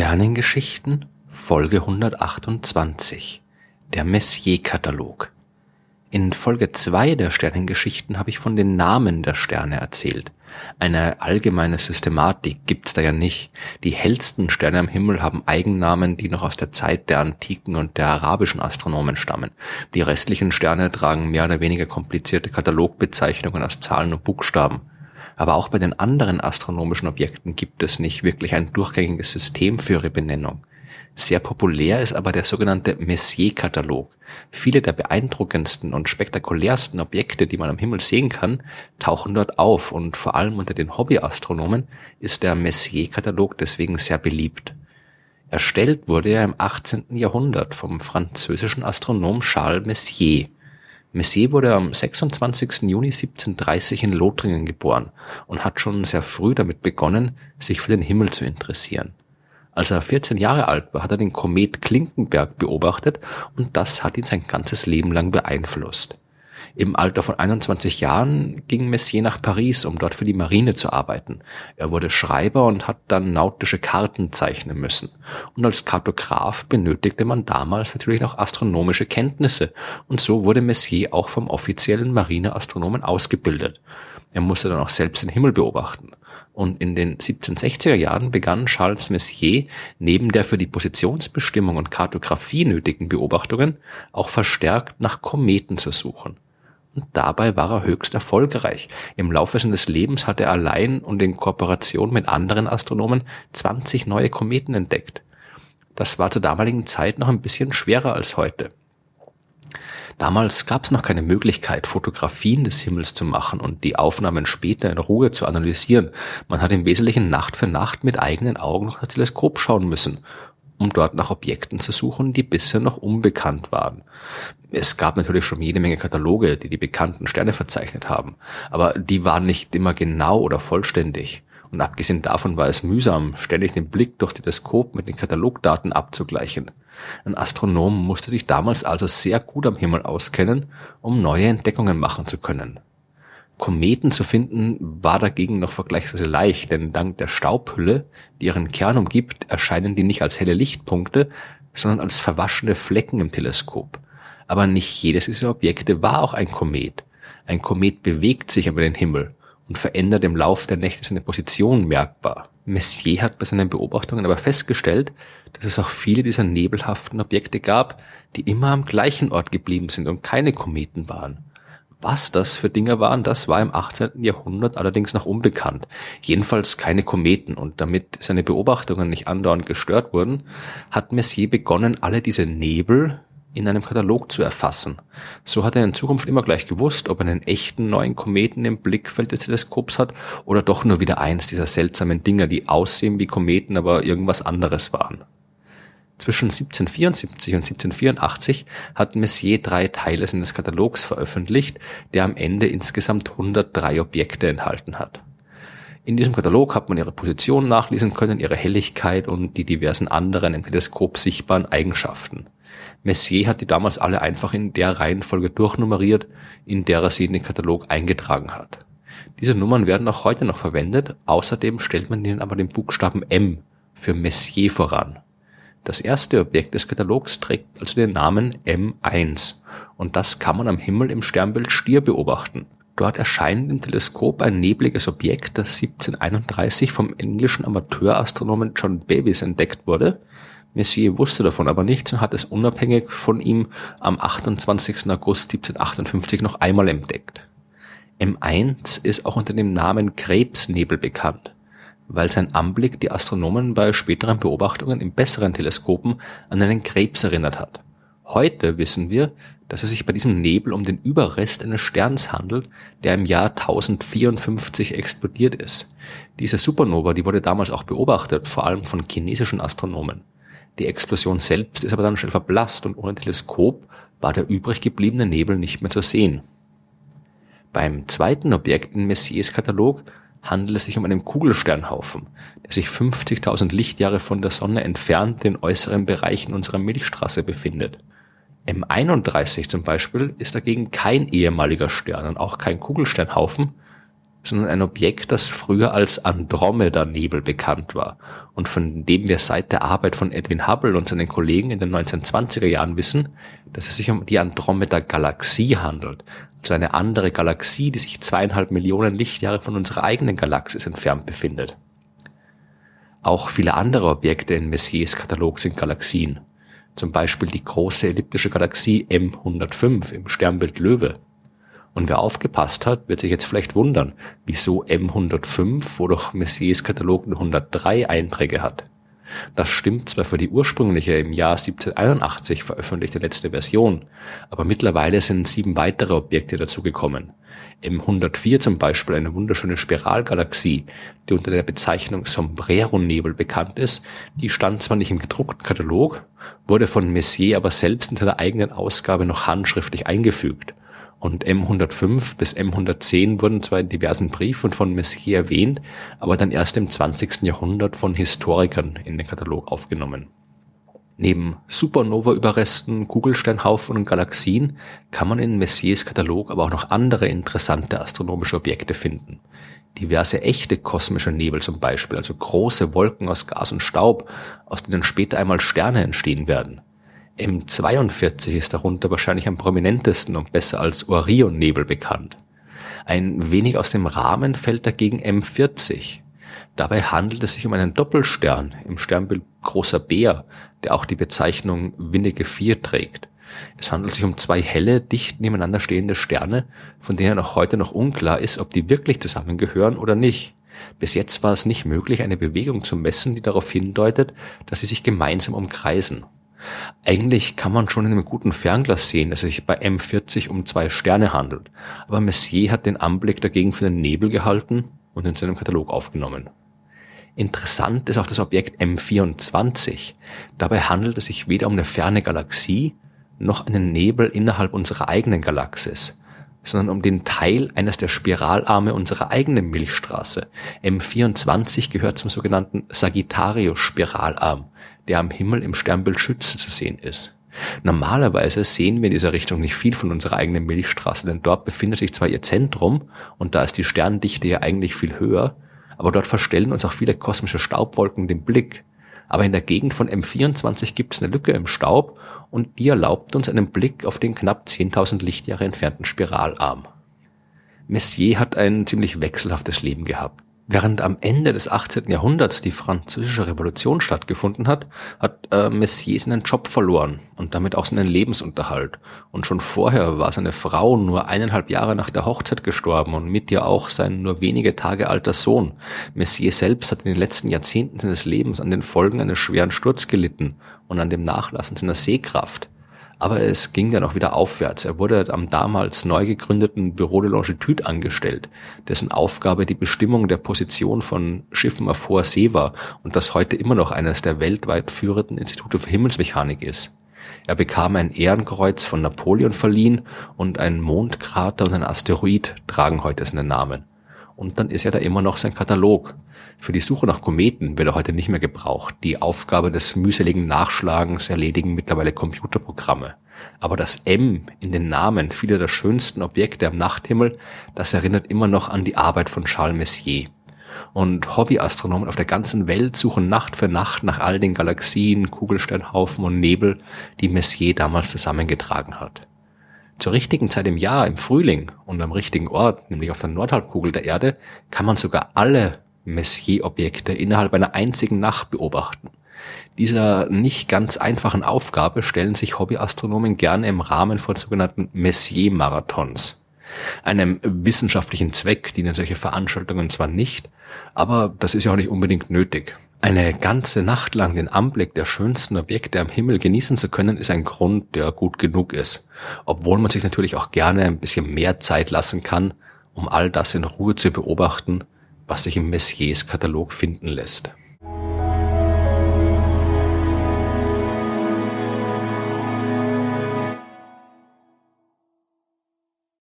Sternengeschichten Folge 128 Der Messier-Katalog In Folge 2 der Sternengeschichten habe ich von den Namen der Sterne erzählt. Eine allgemeine Systematik gibt's da ja nicht. Die hellsten Sterne am Himmel haben Eigennamen, die noch aus der Zeit der antiken und der arabischen Astronomen stammen. Die restlichen Sterne tragen mehr oder weniger komplizierte Katalogbezeichnungen aus Zahlen und Buchstaben. Aber auch bei den anderen astronomischen Objekten gibt es nicht wirklich ein durchgängiges System für ihre Benennung. Sehr populär ist aber der sogenannte Messier-Katalog. Viele der beeindruckendsten und spektakulärsten Objekte, die man am Himmel sehen kann, tauchen dort auf und vor allem unter den Hobbyastronomen ist der Messier-Katalog deswegen sehr beliebt. Erstellt wurde er im 18. Jahrhundert vom französischen Astronom Charles Messier. Messier wurde am 26. Juni 1730 in Lothringen geboren und hat schon sehr früh damit begonnen, sich für den Himmel zu interessieren. Als er 14 Jahre alt war, hat er den Komet Klinkenberg beobachtet und das hat ihn sein ganzes Leben lang beeinflusst. Im Alter von 21 Jahren ging Messier nach Paris, um dort für die Marine zu arbeiten. Er wurde Schreiber und hat dann nautische Karten zeichnen müssen. Und als Kartograf benötigte man damals natürlich noch astronomische Kenntnisse. Und so wurde Messier auch vom offiziellen Marineastronomen ausgebildet. Er musste dann auch selbst den Himmel beobachten. Und in den 1760er Jahren begann Charles Messier neben der für die Positionsbestimmung und Kartografie nötigen Beobachtungen auch verstärkt nach Kometen zu suchen. Und dabei war er höchst erfolgreich. Im Laufe seines Lebens hat er allein und in Kooperation mit anderen Astronomen 20 neue Kometen entdeckt. Das war zur damaligen Zeit noch ein bisschen schwerer als heute. Damals gab es noch keine Möglichkeit, Fotografien des Himmels zu machen und die Aufnahmen später in Ruhe zu analysieren. Man hat im Wesentlichen Nacht für Nacht mit eigenen Augen durch das Teleskop schauen müssen um dort nach Objekten zu suchen, die bisher noch unbekannt waren. Es gab natürlich schon jede Menge Kataloge, die die bekannten Sterne verzeichnet haben, aber die waren nicht immer genau oder vollständig. Und abgesehen davon war es mühsam, ständig den Blick durchs Teleskop mit den Katalogdaten abzugleichen. Ein Astronom musste sich damals also sehr gut am Himmel auskennen, um neue Entdeckungen machen zu können. Kometen zu finden war dagegen noch vergleichsweise leicht, denn dank der Staubhülle, die ihren Kern umgibt, erscheinen die nicht als helle Lichtpunkte, sondern als verwaschene Flecken im Teleskop. Aber nicht jedes dieser Objekte war auch ein Komet. Ein Komet bewegt sich über den Himmel und verändert im Lauf der Nächte seine Position merkbar. Messier hat bei seinen Beobachtungen aber festgestellt, dass es auch viele dieser nebelhaften Objekte gab, die immer am gleichen Ort geblieben sind und keine Kometen waren. Was das für Dinge waren, das war im 18. Jahrhundert allerdings noch unbekannt. Jedenfalls keine Kometen und damit seine Beobachtungen nicht andauernd gestört wurden, hat Messier begonnen, alle diese Nebel in einem Katalog zu erfassen. So hat er in Zukunft immer gleich gewusst, ob er einen echten neuen Kometen im Blickfeld des Teleskops hat oder doch nur wieder eins dieser seltsamen Dinger, die aussehen wie Kometen, aber irgendwas anderes waren. Zwischen 1774 und 1784 hat Messier drei Teile seines Katalogs veröffentlicht, der am Ende insgesamt 103 Objekte enthalten hat. In diesem Katalog hat man ihre Position nachlesen können, ihre Helligkeit und die diversen anderen im Teleskop sichtbaren Eigenschaften. Messier hat die damals alle einfach in der Reihenfolge durchnummeriert, in der er sie in den Katalog eingetragen hat. Diese Nummern werden auch heute noch verwendet, außerdem stellt man ihnen aber den Buchstaben M für Messier voran. Das erste Objekt des Katalogs trägt also den Namen M1 und das kann man am Himmel im Sternbild Stier beobachten. Dort erscheint im Teleskop ein nebliges Objekt, das 1731 vom englischen Amateurastronomen John Davis entdeckt wurde. Messier wusste davon aber nichts und hat es unabhängig von ihm am 28. August 1758 noch einmal entdeckt. M1 ist auch unter dem Namen Krebsnebel bekannt weil sein Anblick die Astronomen bei späteren Beobachtungen in besseren Teleskopen an einen Krebs erinnert hat. Heute wissen wir, dass es sich bei diesem Nebel um den Überrest eines Sterns handelt, der im Jahr 1054 explodiert ist. Diese Supernova, die wurde damals auch beobachtet, vor allem von chinesischen Astronomen. Die Explosion selbst ist aber dann schnell verblasst und ohne Teleskop war der übrig gebliebene Nebel nicht mehr zu sehen. Beim zweiten Objekt in Messiers Katalog handelt es sich um einen Kugelsternhaufen, der sich 50.000 Lichtjahre von der Sonne entfernt in äußeren Bereichen unserer Milchstraße befindet. M31 zum Beispiel ist dagegen kein ehemaliger Stern und auch kein Kugelsternhaufen, sondern ein Objekt, das früher als Andromeda-Nebel bekannt war und von dem wir seit der Arbeit von Edwin Hubble und seinen Kollegen in den 1920er Jahren wissen, dass es sich um die Andromeda-Galaxie handelt, also eine andere Galaxie, die sich zweieinhalb Millionen Lichtjahre von unserer eigenen Galaxis entfernt befindet. Auch viele andere Objekte in Messiers Katalog sind Galaxien, zum Beispiel die große elliptische Galaxie M105 im Sternbild Löwe und wer aufgepasst hat, wird sich jetzt vielleicht wundern, wieso M105, wo doch Messiers Katalog nur 103 Einträge hat. Das stimmt zwar für die ursprüngliche im Jahr 1781 veröffentlichte letzte Version, aber mittlerweile sind sieben weitere Objekte dazugekommen. M104 zum Beispiel eine wunderschöne Spiralgalaxie, die unter der Bezeichnung Sombrero-Nebel bekannt ist, die stand zwar nicht im gedruckten Katalog, wurde von Messier aber selbst in seiner eigenen Ausgabe noch handschriftlich eingefügt und M105 bis M110 wurden zwar in diversen Briefen von Messier erwähnt, aber dann erst im 20. Jahrhundert von Historikern in den Katalog aufgenommen. Neben Supernova-Überresten, Kugelsteinhaufen und Galaxien kann man in Messiers Katalog aber auch noch andere interessante astronomische Objekte finden. Diverse echte kosmische Nebel zum Beispiel, also große Wolken aus Gas und Staub, aus denen später einmal Sterne entstehen werden. M42 ist darunter wahrscheinlich am prominentesten und besser als Orionnebel bekannt. Ein wenig aus dem Rahmen fällt dagegen M40. Dabei handelt es sich um einen Doppelstern im Sternbild Großer Bär, der auch die Bezeichnung Winnige 4 trägt. Es handelt sich um zwei helle, dicht nebeneinander stehende Sterne, von denen auch heute noch unklar ist, ob die wirklich zusammengehören oder nicht. Bis jetzt war es nicht möglich, eine Bewegung zu messen, die darauf hindeutet, dass sie sich gemeinsam umkreisen. Eigentlich kann man schon in einem guten Fernglas sehen, dass es sich bei M40 um zwei Sterne handelt, aber Messier hat den Anblick dagegen für den Nebel gehalten und in seinem Katalog aufgenommen. Interessant ist auch das Objekt M24. Dabei handelt es sich weder um eine ferne Galaxie noch einen Nebel innerhalb unserer eigenen Galaxis, sondern um den Teil eines der Spiralarme unserer eigenen Milchstraße. M24 gehört zum sogenannten Sagittarius-Spiralarm der am Himmel im Sternbild Schütze zu sehen ist. Normalerweise sehen wir in dieser Richtung nicht viel von unserer eigenen Milchstraße, denn dort befindet sich zwar ihr Zentrum und da ist die Sterndichte ja eigentlich viel höher, aber dort verstellen uns auch viele kosmische Staubwolken den Blick. Aber in der Gegend von M24 gibt es eine Lücke im Staub und die erlaubt uns einen Blick auf den knapp 10.000 Lichtjahre entfernten Spiralarm. Messier hat ein ziemlich wechselhaftes Leben gehabt. Während am Ende des 18. Jahrhunderts die französische Revolution stattgefunden hat, hat äh, Messier seinen Job verloren und damit auch seinen Lebensunterhalt. Und schon vorher war seine Frau nur eineinhalb Jahre nach der Hochzeit gestorben und mit ihr auch sein nur wenige Tage alter Sohn. Messier selbst hat in den letzten Jahrzehnten seines Lebens an den Folgen eines schweren Sturz gelitten und an dem Nachlassen seiner Sehkraft. Aber es ging dann auch wieder aufwärts. Er wurde am damals neu gegründeten Bureau de Longitude angestellt, dessen Aufgabe die Bestimmung der Position von Schiffen auf hoher See war und das heute immer noch eines der weltweit führenden Institute für Himmelsmechanik ist. Er bekam ein Ehrenkreuz von Napoleon verliehen und ein Mondkrater und ein Asteroid tragen heute seinen Namen. Und dann ist ja da immer noch sein Katalog. Für die Suche nach Kometen wird er heute nicht mehr gebraucht. Die Aufgabe des mühseligen Nachschlagens erledigen mittlerweile Computerprogramme. Aber das M in den Namen vieler der schönsten Objekte am Nachthimmel, das erinnert immer noch an die Arbeit von Charles Messier. Und Hobbyastronomen auf der ganzen Welt suchen Nacht für Nacht nach all den Galaxien, Kugelsteinhaufen und Nebel, die Messier damals zusammengetragen hat zur richtigen Zeit im Jahr, im Frühling und am richtigen Ort, nämlich auf der Nordhalbkugel der Erde, kann man sogar alle Messier-Objekte innerhalb einer einzigen Nacht beobachten. Dieser nicht ganz einfachen Aufgabe stellen sich Hobbyastronomen gerne im Rahmen von sogenannten Messier-Marathons. Einem wissenschaftlichen Zweck dienen solche Veranstaltungen zwar nicht, aber das ist ja auch nicht unbedingt nötig. Eine ganze Nacht lang den Anblick der schönsten Objekte am Himmel genießen zu können, ist ein Grund, der gut genug ist. Obwohl man sich natürlich auch gerne ein bisschen mehr Zeit lassen kann, um all das in Ruhe zu beobachten, was sich im Messiers Katalog finden lässt.